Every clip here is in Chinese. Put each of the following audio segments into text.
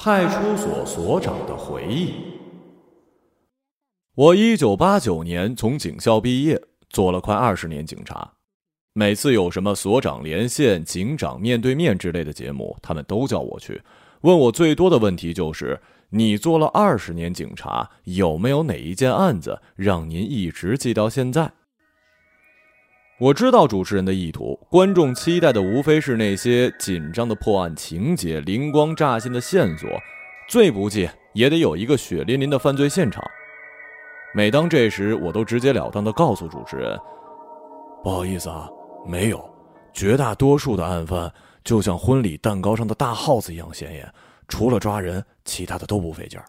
派出所所长的回忆。我一九八九年从警校毕业，做了快二十年警察。每次有什么所长连线、警长面对面之类的节目，他们都叫我去。问我最多的问题就是：你做了二十年警察，有没有哪一件案子让您一直记到现在？我知道主持人的意图，观众期待的无非是那些紧张的破案情节、灵光乍现的线索，最不济也得有一个血淋淋的犯罪现场。每当这时，我都直截了当地告诉主持人：“不好意思啊。”没有，绝大多数的案犯就像婚礼蛋糕上的大耗子一样显眼，除了抓人，其他的都不费劲儿。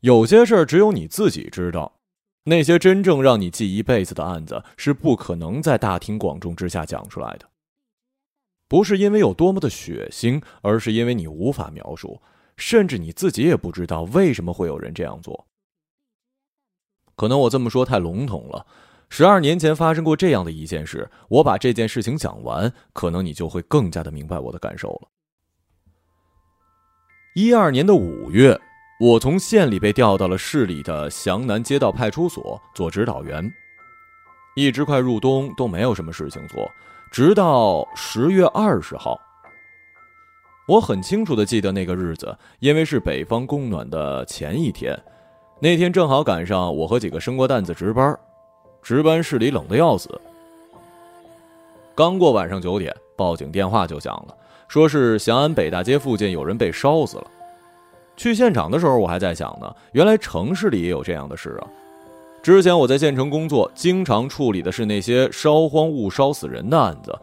有些事儿只有你自己知道，那些真正让你记一辈子的案子是不可能在大庭广众之下讲出来的。不是因为有多么的血腥，而是因为你无法描述，甚至你自己也不知道为什么会有人这样做。可能我这么说太笼统了。十二年前发生过这样的一件事，我把这件事情讲完，可能你就会更加的明白我的感受了。一二年的五月，我从县里被调到了市里的祥南街道派出所做指导员，一直快入冬都没有什么事情做，直到十月二十号，我很清楚的记得那个日子，因为是北方供暖的前一天，那天正好赶上我和几个生过蛋子值班。值班室里冷的要死。刚过晚上九点，报警电话就响了，说是祥安北大街附近有人被烧死了。去现场的时候，我还在想呢，原来城市里也有这样的事啊。之前我在县城工作，经常处理的是那些烧荒物烧死人的案子。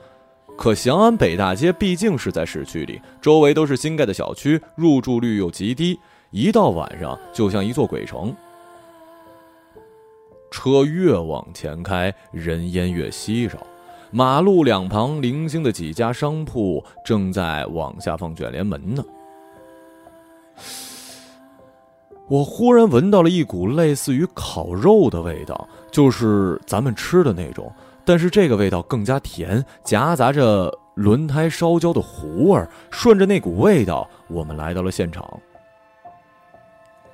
可祥安北大街毕竟是在市区里，周围都是新盖的小区，入住率又极低，一到晚上就像一座鬼城。车越往前开，人烟越稀少。马路两旁零星的几家商铺正在往下放卷帘门呢。我忽然闻到了一股类似于烤肉的味道，就是咱们吃的那种，但是这个味道更加甜，夹杂着轮胎烧焦的糊味。顺着那股味道，我们来到了现场。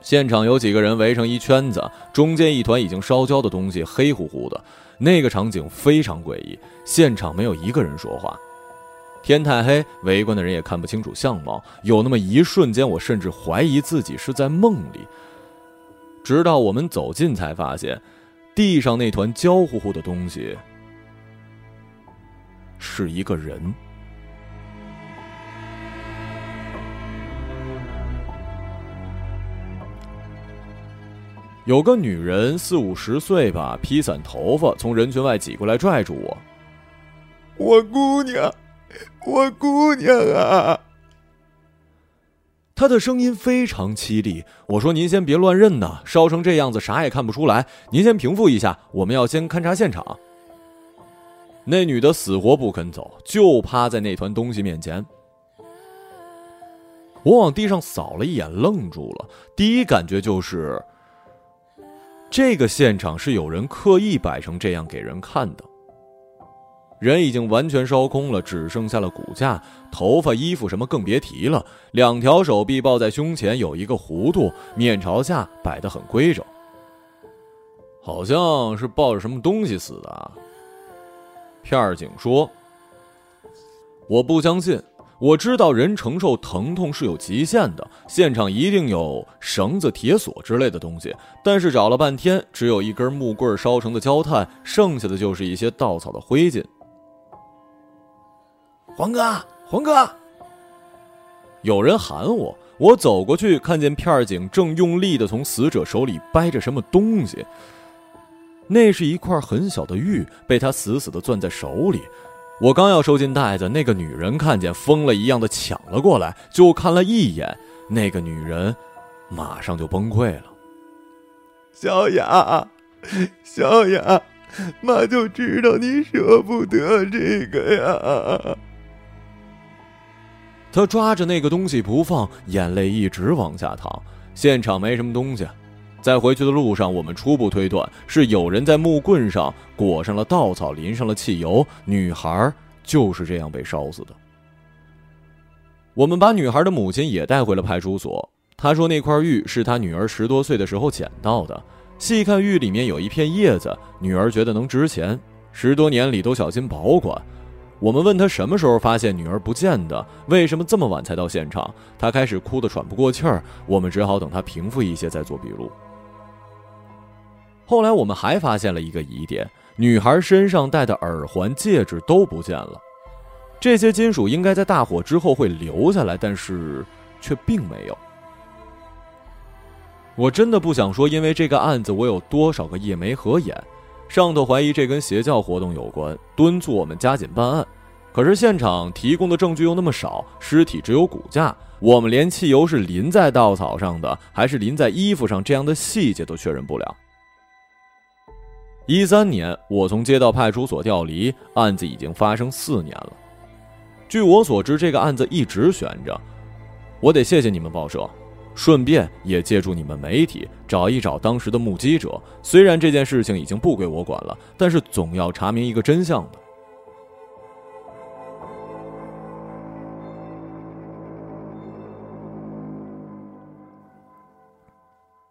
现场有几个人围成一圈子，中间一团已经烧焦的东西，黑乎乎的，那个场景非常诡异。现场没有一个人说话，天太黑，围观的人也看不清楚相貌。有那么一瞬间，我甚至怀疑自己是在梦里。直到我们走近，才发现，地上那团焦乎乎的东西是一个人。有个女人四五十岁吧，披散头发，从人群外挤过来，拽住我。我姑娘，我姑娘啊！她的声音非常凄厉。我说：“您先别乱认呐，烧成这样子，啥也看不出来。您先平复一下，我们要先勘察现场。”那女的死活不肯走，就趴在那团东西面前。我往地上扫了一眼，愣住了。第一感觉就是。这个现场是有人刻意摆成这样给人看的。人已经完全烧空了，只剩下了骨架、头发、衣服什么更别提了。两条手臂抱在胸前，有一个弧度，面朝下，摆得很规整，好像是抱着什么东西死的。片儿警说：“我不相信。”我知道人承受疼痛是有极限的，现场一定有绳子、铁锁之类的东西，但是找了半天，只有一根木棍烧成的焦炭，剩下的就是一些稻草的灰烬。黄哥，黄哥，有人喊我，我走过去，看见片儿警正用力的从死者手里掰着什么东西，那是一块很小的玉，被他死死的攥在手里。我刚要收进袋子，那个女人看见，疯了一样的抢了过来，就看了一眼，那个女人马上就崩溃了。小雅，小雅，妈就知道你舍不得这个呀。他抓着那个东西不放，眼泪一直往下淌。现场没什么东西。在回去的路上，我们初步推断是有人在木棍上裹上了稻草，淋上了汽油，女孩就是这样被烧死的。我们把女孩的母亲也带回了派出所。她说那块玉是她女儿十多岁的时候捡到的。细看玉里面有一片叶子，女儿觉得能值钱，十多年里都小心保管。我们问他什么时候发现女儿不见的，为什么这么晚才到现场，他开始哭得喘不过气儿。我们只好等他平复一些再做笔录。后来我们还发现了一个疑点：女孩身上戴的耳环、戒指都不见了。这些金属应该在大火之后会留下来，但是却并没有。我真的不想说，因为这个案子我有多少个夜没合眼。上头怀疑这跟邪教活动有关，敦促我们加紧办案。可是现场提供的证据又那么少，尸体只有骨架，我们连汽油是淋在稻草上的还是淋在衣服上这样的细节都确认不了。一三年，我从街道派出所调离，案子已经发生四年了。据我所知，这个案子一直悬着。我得谢谢你们报社，顺便也借助你们媒体找一找当时的目击者。虽然这件事情已经不归我管了，但是总要查明一个真相的。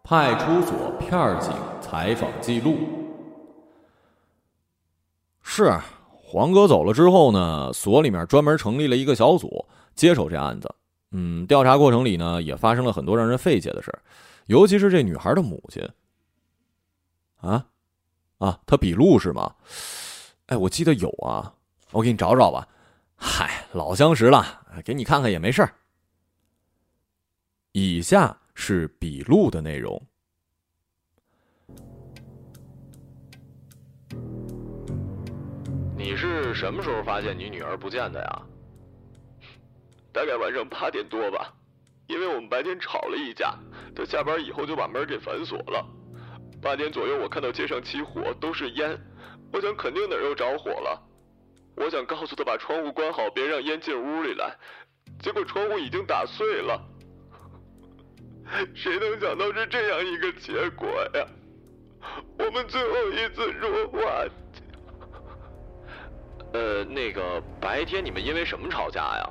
派出所片警采访记录是。黄哥走了之后呢，所里面专门成立了一个小组接手这案子。嗯，调查过程里呢，也发生了很多让人费解的事尤其是这女孩的母亲。啊，啊，她笔录是吗？哎，我记得有啊，我给你找找吧。嗨，老相识了，给你看看也没事以下是笔录的内容。你是什么时候发现你女儿不见的呀？大概晚上八点多吧，因为我们白天吵了一架，他下班以后就把门给反锁了。八点左右，我看到街上起火，都是烟，我想肯定哪儿又着火了。我想告诉他把窗户关好，别让烟进屋里来，结果窗户已经打碎了。谁能想到是这样一个结果呀？我们最后一次说话。呃，那个白天你们因为什么吵架呀？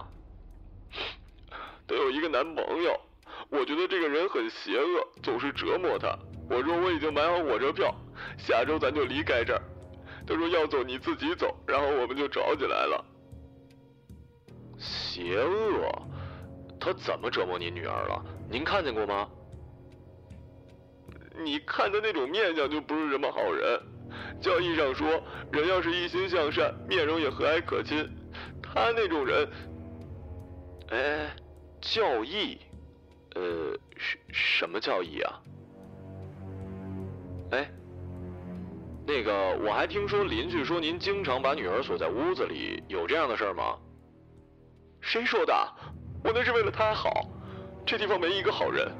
都有一个男朋友，我觉得这个人很邪恶，总是折磨他。我说我已经买好火车票，下周咱就离开这儿。他说要走你自己走，然后我们就吵起来了。邪恶？他怎么折磨你女儿了？您看见过吗？你看他那种面相就不是什么好人。教义上说，人要是一心向善，面容也和蔼可亲。他那种人，哎，教义，呃，什什么教义啊？哎，那个，我还听说邻居说您经常把女儿锁在屋子里，有这样的事儿吗？谁说的？我那是为了她好。这地方没一个好人。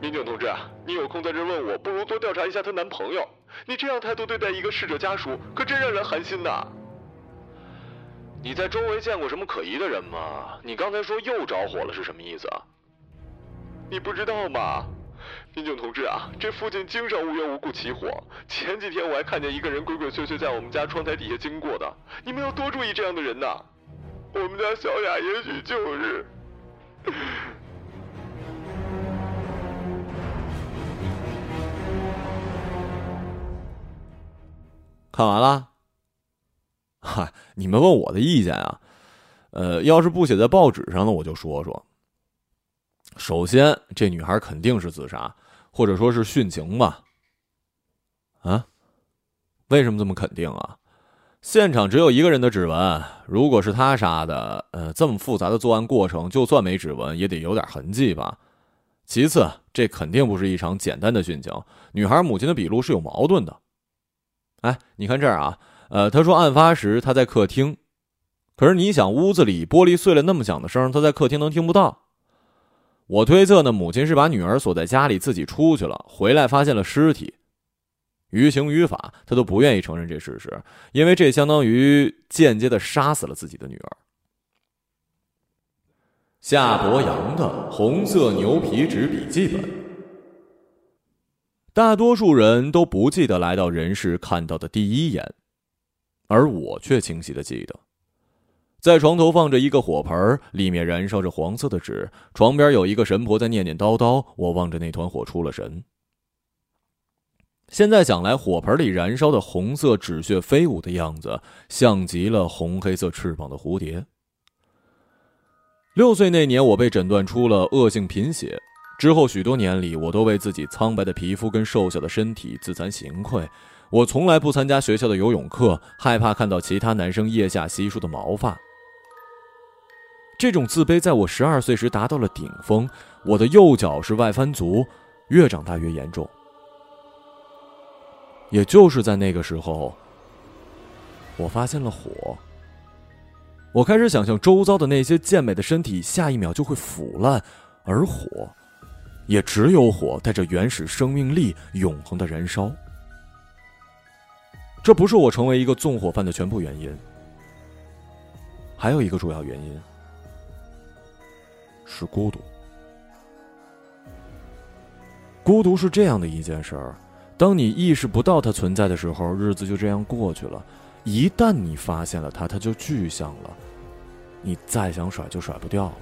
民警同志，你有空在这问我，不如多调查一下她男朋友。你这样态度对待一个逝者家属，可真让人寒心呐！你在周围见过什么可疑的人吗？你刚才说又着火了是什么意思啊？你不知道吗？民警同志啊，这附近经常无缘无故起火。前几天我还看见一个人鬼鬼祟祟在我们家窗台底下经过的。你们要多注意这样的人呐！我们家小雅也许就是。看完了，嗨，你们问我的意见啊？呃，要是不写在报纸上呢，我就说说。首先，这女孩肯定是自杀，或者说是殉情吧？啊？为什么这么肯定啊？现场只有一个人的指纹，如果是他杀的，呃，这么复杂的作案过程，就算没指纹，也得有点痕迹吧？其次，这肯定不是一场简单的殉情，女孩母亲的笔录是有矛盾的。哎，你看这儿啊，呃，他说案发时他在客厅，可是你想，屋子里玻璃碎了那么响的声，他在客厅能听不到？我推测呢，母亲是把女儿锁在家里，自己出去了，回来发现了尸体。于情于法，他都不愿意承认这事实，因为这相当于间接的杀死了自己的女儿。夏伯阳的红色牛皮纸笔记本。大多数人都不记得来到人世看到的第一眼，而我却清晰的记得，在床头放着一个火盆，里面燃烧着黄色的纸。床边有一个神婆在念念叨叨。我望着那团火出了神。现在想来，火盆里燃烧的红色纸屑飞舞的样子，像极了红黑色翅膀的蝴蝶。六岁那年，我被诊断出了恶性贫血。之后许多年里，我都为自己苍白的皮肤跟瘦小的身体自惭形愧。我从来不参加学校的游泳课，害怕看到其他男生腋下稀疏的毛发。这种自卑在我十二岁时达到了顶峰。我的右脚是外翻足，越长大越严重。也就是在那个时候，我发现了火。我开始想象周遭的那些健美的身体，下一秒就会腐烂，而火，也只有火带着原始生命力，永恒的燃烧。这不是我成为一个纵火犯的全部原因，还有一个主要原因是孤独。孤独是这样的一件事儿。当你意识不到它存在的时候，日子就这样过去了；一旦你发现了它，它就具象了，你再想甩就甩不掉了。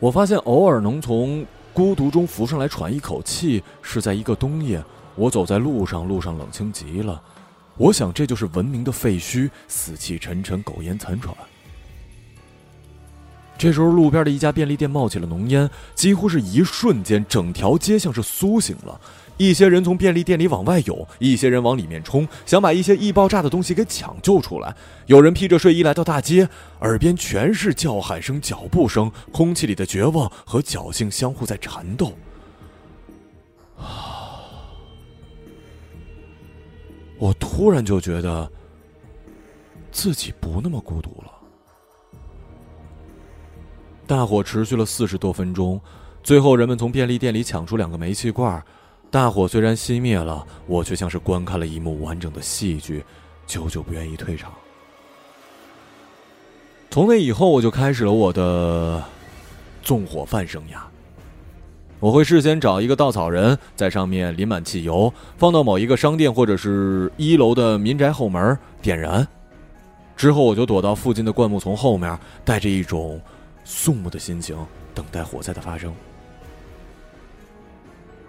我发现，偶尔能从孤独中浮上来喘一口气，是在一个冬夜，我走在路上，路上冷清极了。我想，这就是文明的废墟，死气沉沉，苟延残喘。这时候，路边的一家便利店冒起了浓烟，几乎是一瞬间，整条街像是苏醒了。一些人从便利店里往外涌，一些人往里面冲，想把一些易爆炸的东西给抢救出来。有人披着睡衣来到大街，耳边全是叫喊声、脚步声，空气里的绝望和侥幸相互在缠斗。啊！我突然就觉得自己不那么孤独了。大火持续了四十多分钟，最后人们从便利店里抢出两个煤气罐。大火虽然熄灭了，我却像是观看了一幕完整的戏剧，久久不愿意退场。从那以后，我就开始了我的纵火犯生涯。我会事先找一个稻草人，在上面淋满汽油，放到某一个商店或者是一楼的民宅后门点燃。之后，我就躲到附近的灌木丛后面，带着一种。肃穆的心情，等待火灾的发生。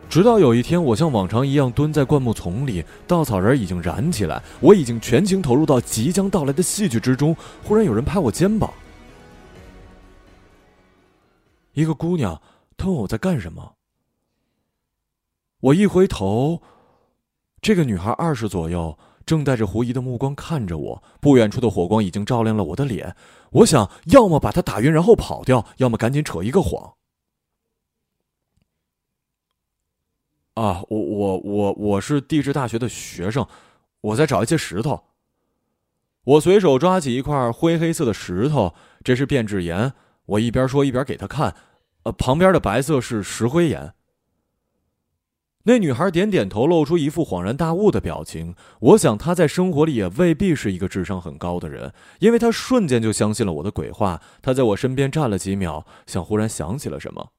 直到有一天，我像往常一样蹲在灌木丛里，稻草人已经燃起来，我已经全情投入到即将到来的戏剧之中。忽然有人拍我肩膀，一个姑娘，他问我在干什么。我一回头，这个女孩二十左右。正带着狐疑的目光看着我，不远处的火光已经照亮了我的脸。我想要么把她打晕，然后跑掉，要么赶紧扯一个谎。啊，我我我我是地质大学的学生，我在找一些石头。我随手抓起一块灰黑色的石头，这是变质岩。我一边说一边给他看，呃，旁边的白色是石灰岩。那女孩点点头，露出一副恍然大悟的表情。我想她在生活里也未必是一个智商很高的人，因为她瞬间就相信了我的鬼话。她在我身边站了几秒，像忽然想起了什么。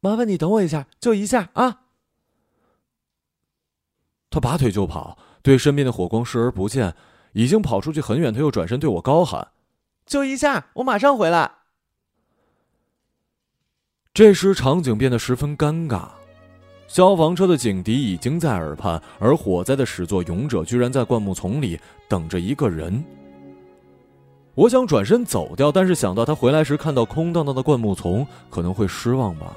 麻烦你等我一下，就一下啊！他拔腿就跑，对身边的火光视而不见。已经跑出去很远，他又转身对我高喊：“就一下，我马上回来。”这时场景变得十分尴尬。消防车的警笛已经在耳畔，而火灾的始作俑者居然在灌木丛里等着一个人。我想转身走掉，但是想到他回来时看到空荡荡的灌木丛，可能会失望吧。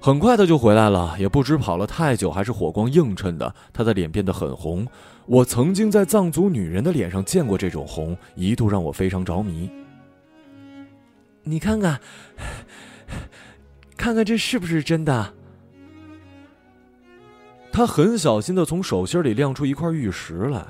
很快他就回来了，也不知跑了太久还是火光映衬的，他的脸变得很红。我曾经在藏族女人的脸上见过这种红，一度让我非常着迷。你看看。看看这是不是真的？他很小心的从手心里亮出一块玉石来。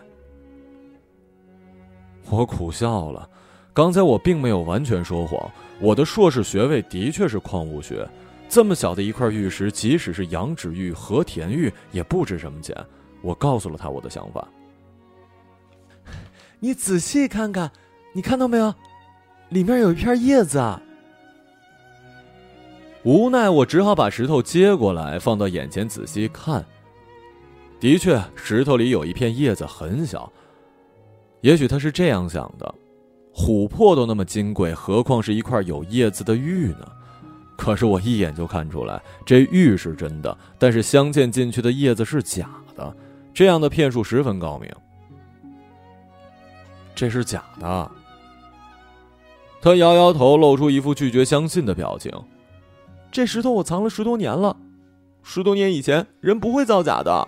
我苦笑了，刚才我并没有完全说谎。我的硕士学位的确是矿物学，这么小的一块玉石，即使是羊脂玉、和田玉，也不值什么钱。我告诉了他我的想法。你仔细看看，你看到没有？里面有一片叶子啊。无奈，我只好把石头接过来，放到眼前仔细看。的确，石头里有一片叶子，很小，也许他是这样想的：琥珀都那么金贵，何况是一块有叶子的玉呢？可是我一眼就看出来，这玉是真的，但是镶嵌进去的叶子是假的。这样的骗术十分高明。这是假的。他摇摇头，露出一副拒绝相信的表情。这石头我藏了十多年了，十多年以前人不会造假的。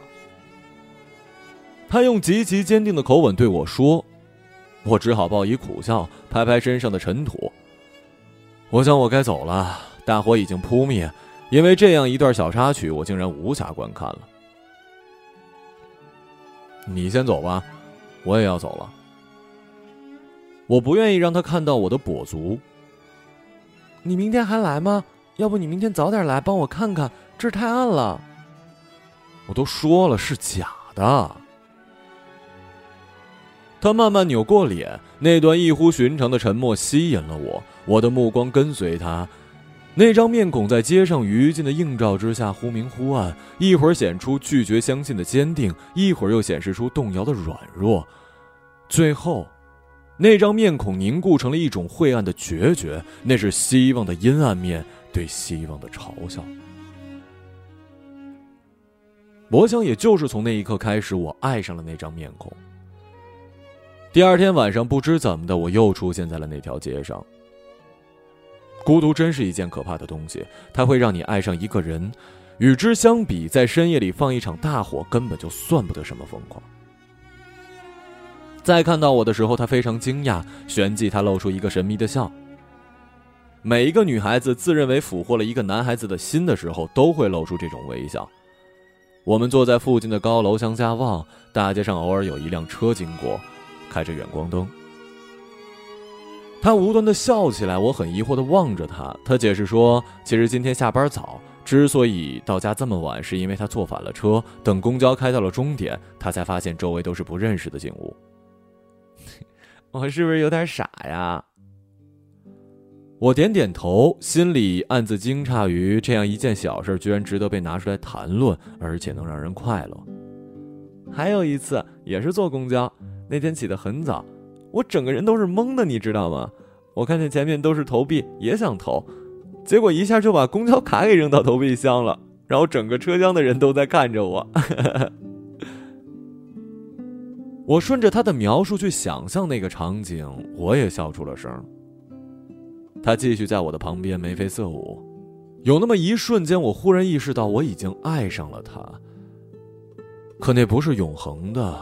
他用极其坚定的口吻对我说，我只好报以苦笑，拍拍身上的尘土。我想我该走了，大火已经扑灭，因为这样一段小插曲，我竟然无暇观看了。你先走吧，我也要走了。我不愿意让他看到我的跛足。你明天还来吗？要不你明天早点来帮我看看，这儿太暗了。我都说了是假的。他慢慢扭过脸，那段异乎寻常的沉默吸引了我，我的目光跟随他。那张面孔在街上余烬的映照之下忽明忽暗，一会儿显出拒绝相信的坚定，一会儿又显示出动摇的软弱，最后。那张面孔凝固成了一种晦暗的决绝，那是希望的阴暗面，对希望的嘲笑。我想，也就是从那一刻开始，我爱上了那张面孔。第二天晚上，不知怎么的，我又出现在了那条街上。孤独真是一件可怕的东西，它会让你爱上一个人。与之相比，在深夜里放一场大火，根本就算不得什么疯狂。再看到我的时候，他非常惊讶，旋即他露出一个神秘的笑。每一个女孩子自认为俘获了一个男孩子的心的时候，都会露出这种微笑。我们坐在附近的高楼向下望，大街上偶尔有一辆车经过，开着远光灯。他无端的笑起来，我很疑惑的望着他。他解释说，其实今天下班早，之所以到家这么晚，是因为他坐反了车，等公交开到了终点，他才发现周围都是不认识的景物。我是不是有点傻呀？我点点头，心里暗自惊诧于这样一件小事居然值得被拿出来谈论，而且能让人快乐。还有一次也是坐公交，那天起得很早，我整个人都是懵的，你知道吗？我看见前面都是投币，也想投，结果一下就把公交卡给扔到投币箱了，然后整个车厢的人都在看着我。我顺着他的描述去想象那个场景，我也笑出了声。他继续在我的旁边眉飞色舞，有那么一瞬间，我忽然意识到我已经爱上了他。可那不是永恒的，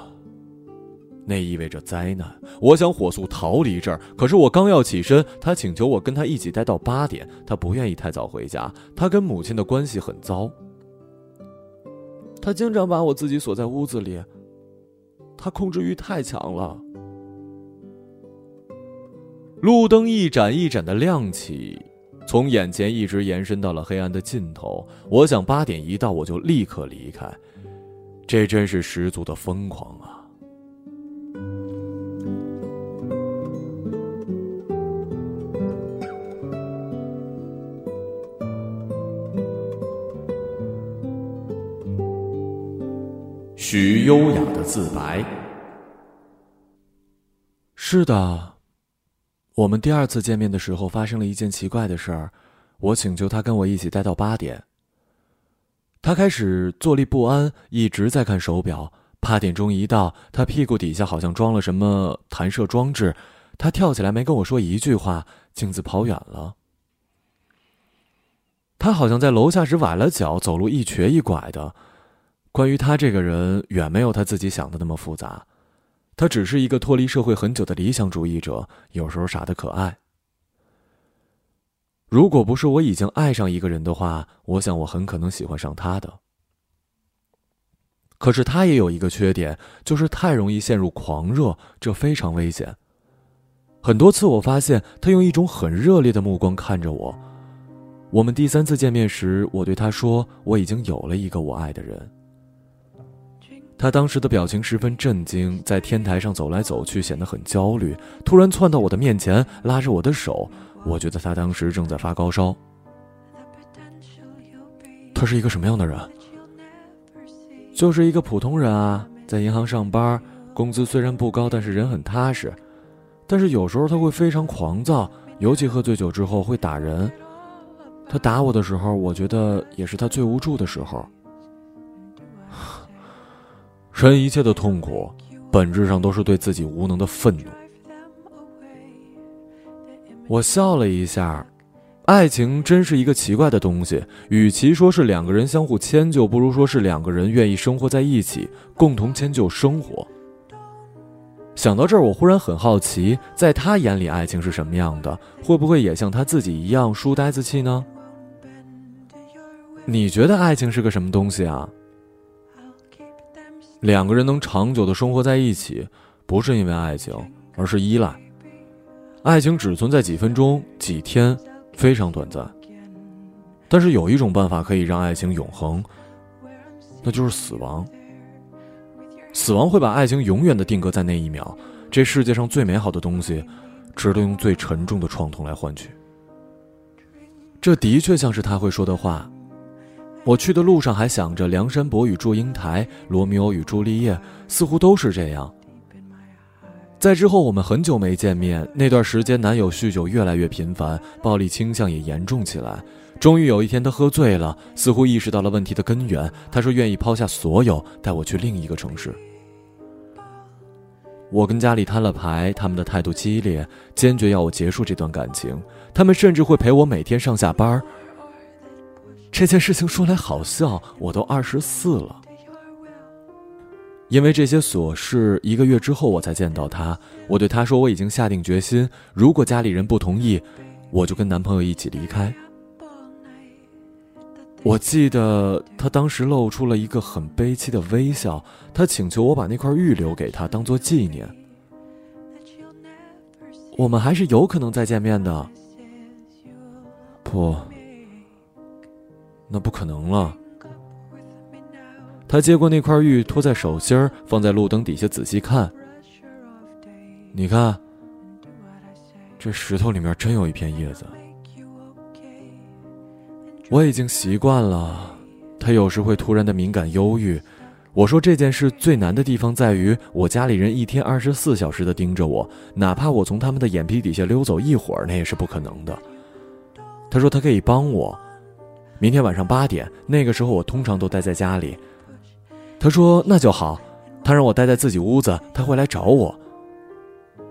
那意味着灾难。我想火速逃离这儿，可是我刚要起身，他请求我跟他一起待到八点，他不愿意太早回家，他跟母亲的关系很糟，他经常把我自己锁在屋子里。他控制欲太强了。路灯一盏一盏的亮起，从眼前一直延伸到了黑暗的尽头。我想八点一到，我就立刻离开。这真是十足的疯狂啊！许优雅的自白。是的，我们第二次见面的时候发生了一件奇怪的事儿，我请求他跟我一起待到八点。他开始坐立不安，一直在看手表。八点钟一到，他屁股底下好像装了什么弹射装置，他跳起来没跟我说一句话，径自跑远了。他好像在楼下时崴了脚，走路一瘸一拐的。关于他这个人，远没有他自己想的那么复杂。他只是一个脱离社会很久的理想主义者，有时候傻的可爱。如果不是我已经爱上一个人的话，我想我很可能喜欢上他的。可是他也有一个缺点，就是太容易陷入狂热，这非常危险。很多次我发现他用一种很热烈的目光看着我。我们第三次见面时，我对他说：“我已经有了一个我爱的人。”他当时的表情十分震惊，在天台上走来走去，显得很焦虑。突然窜到我的面前，拉着我的手。我觉得他当时正在发高烧。他是一个什么样的人？就是一个普通人啊，在银行上班，工资虽然不高，但是人很踏实。但是有时候他会非常狂躁，尤其喝醉酒之后会打人。他打我的时候，我觉得也是他最无助的时候。人一切的痛苦，本质上都是对自己无能的愤怒。我笑了一下。爱情真是一个奇怪的东西，与其说是两个人相互迁就，不如说是两个人愿意生活在一起，共同迁就生活。想到这儿，我忽然很好奇，在他眼里，爱情是什么样的？会不会也像他自己一样书呆子气呢？你觉得爱情是个什么东西啊？两个人能长久的生活在一起，不是因为爱情，而是依赖。爱情只存在几分钟、几天。非常短暂，但是有一种办法可以让爱情永恒，那就是死亡。死亡会把爱情永远的定格在那一秒。这世界上最美好的东西，值得用最沉重的创痛来换取。这的确像是他会说的话。我去的路上还想着梁山伯与祝英台、罗密欧与朱丽叶，似乎都是这样。在之后，我们很久没见面。那段时间，男友酗酒越来越频繁，暴力倾向也严重起来。终于有一天，他喝醉了，似乎意识到了问题的根源。他说愿意抛下所有，带我去另一个城市。我跟家里摊了牌，他们的态度激烈，坚决要我结束这段感情。他们甚至会陪我每天上下班。这件事情说来好笑，我都二十四了。因为这些琐事，一个月之后我才见到他。我对他说：“我已经下定决心，如果家里人不同意，我就跟男朋友一起离开。”我记得他当时露出了一个很悲戚的微笑，他请求我把那块玉留给他，当做纪念。我们还是有可能再见面的。不，那不可能了。他接过那块玉，托在手心，放在路灯底下仔细看。你看，这石头里面真有一片叶子。我已经习惯了，他有时会突然的敏感忧郁。我说这件事最难的地方在于，我家里人一天二十四小时的盯着我，哪怕我从他们的眼皮底下溜走一会儿，那也是不可能的。他说他可以帮我，明天晚上八点，那个时候我通常都待在家里。他说：“那就好。”他让我待在自己屋子，他会来找我。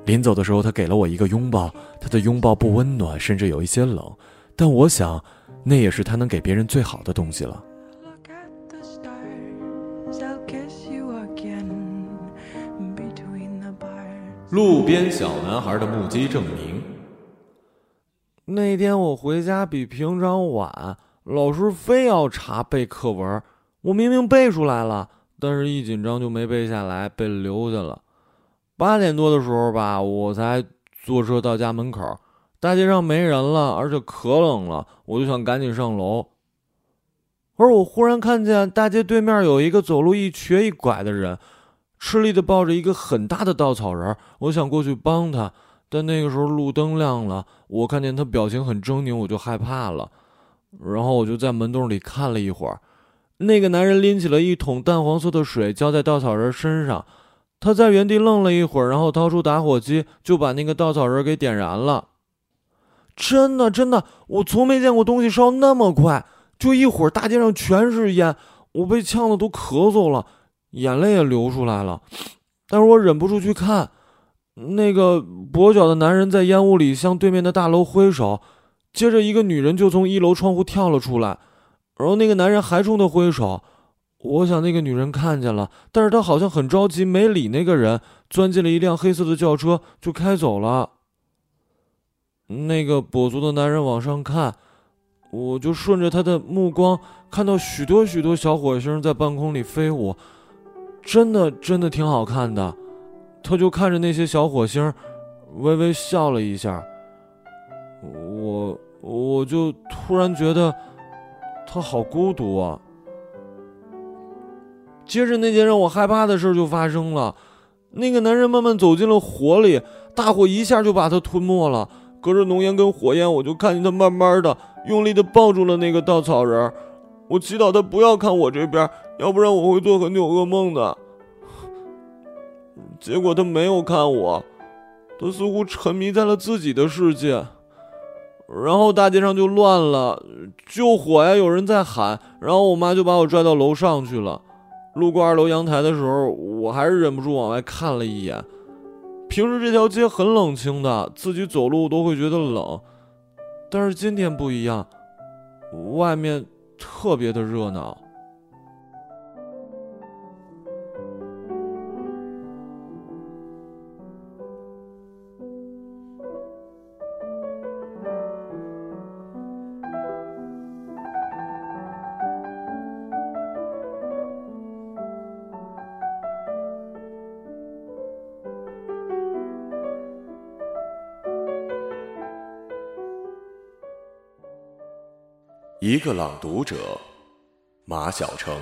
临走的时候，他给了我一个拥抱。他的拥抱不温暖，甚至有一些冷，但我想，那也是他能给别人最好的东西了。路边小男孩的目击证明。那天我回家比平常晚，老师非要查背课文。我明明背出来了，但是一紧张就没背下来，被留下了。八点多的时候吧，我才坐车到家门口，大街上没人了，而且可冷了，我就想赶紧上楼。而我忽然看见大街对面有一个走路一瘸一拐的人，吃力的抱着一个很大的稻草人。我想过去帮他，但那个时候路灯亮了，我看见他表情很狰狞，我就害怕了。然后我就在门洞里看了一会儿。那个男人拎起了一桶淡黄色的水，浇在稻草人身上。他在原地愣了一会儿，然后掏出打火机，就把那个稻草人给点燃了。真的，真的，我从没见过东西烧那么快，就一会儿，大街上全是烟，我被呛得都咳嗽了，眼泪也流出来了。但是我忍不住去看，那个跛脚的男人在烟雾里向对面的大楼挥手，接着一个女人就从一楼窗户跳了出来。然后那个男人还冲她挥手，我想那个女人看见了，但是她好像很着急，没理那个人，钻进了一辆黑色的轿车就开走了。那个跛足的男人往上看，我就顺着他的目光看到许多许多小火星在半空里飞舞，真的真的挺好看的。他就看着那些小火星，微微笑了一下。我我就突然觉得。他好孤独啊！接着那件让我害怕的事就发生了，那个男人慢慢走进了火里，大火一下就把他吞没了。隔着浓烟跟火焰，我就看见他慢慢的、用力的抱住了那个稻草人。我祈祷他不要看我这边，要不然我会做很久噩梦的。结果他没有看我，他似乎沉迷在了自己的世界。然后大街上就乱了，救火呀！有人在喊，然后我妈就把我拽到楼上去了。路过二楼阳台的时候，我还是忍不住往外看了一眼。平时这条街很冷清的，自己走路都会觉得冷，但是今天不一样，外面特别的热闹。一个朗读者，马晓成。